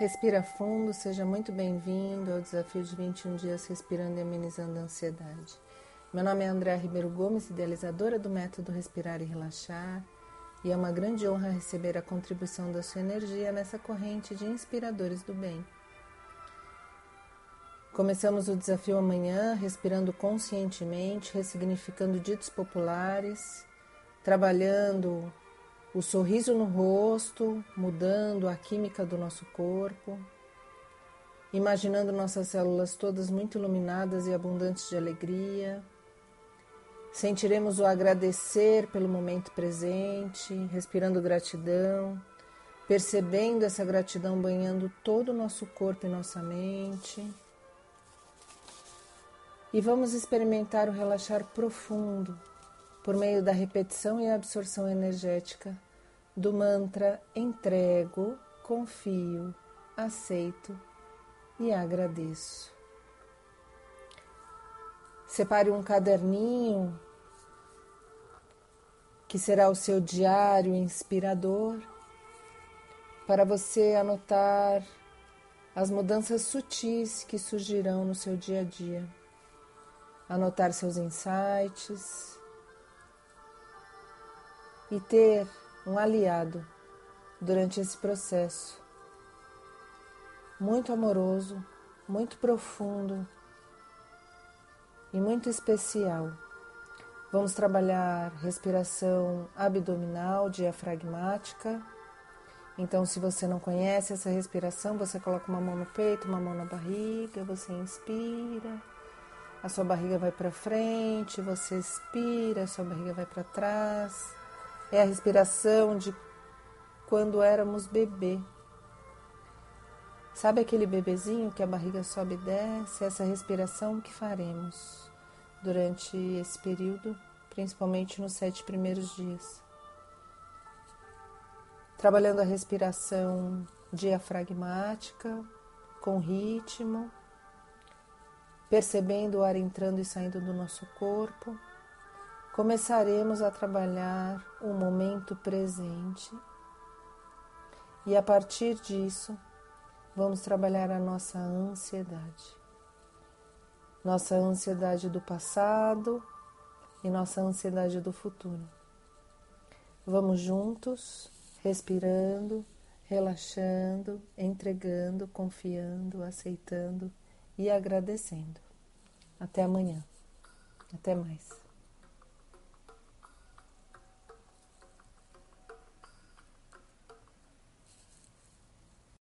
Respira fundo, seja muito bem-vindo ao desafio de 21 dias respirando e amenizando a ansiedade. Meu nome é Andréa Ribeiro Gomes, idealizadora do método Respirar e Relaxar, e é uma grande honra receber a contribuição da sua energia nessa corrente de inspiradores do bem. Começamos o desafio amanhã respirando conscientemente, ressignificando ditos populares, trabalhando o sorriso no rosto, mudando a química do nosso corpo, imaginando nossas células todas muito iluminadas e abundantes de alegria. Sentiremos o agradecer pelo momento presente, respirando gratidão, percebendo essa gratidão banhando todo o nosso corpo e nossa mente. E vamos experimentar o relaxar profundo por meio da repetição e absorção energética do mantra entrego, confio, aceito e agradeço. Separe um caderninho que será o seu diário inspirador para você anotar as mudanças sutis que surgirão no seu dia a dia. Anotar seus insights, e ter um aliado durante esse processo muito amoroso, muito profundo e muito especial. Vamos trabalhar respiração abdominal, diafragmática. Então, se você não conhece essa respiração, você coloca uma mão no peito, uma mão na barriga, você inspira, a sua barriga vai para frente, você expira, a sua barriga vai para trás. É a respiração de quando éramos bebê. Sabe aquele bebezinho que a barriga sobe e desce? Essa respiração que faremos durante esse período, principalmente nos sete primeiros dias. Trabalhando a respiração diafragmática, com ritmo, percebendo o ar entrando e saindo do nosso corpo começaremos a trabalhar o momento presente e a partir disso vamos trabalhar a nossa ansiedade. Nossa ansiedade do passado e nossa ansiedade do futuro. Vamos juntos, respirando, relaxando, entregando, confiando, aceitando e agradecendo. Até amanhã. Até mais.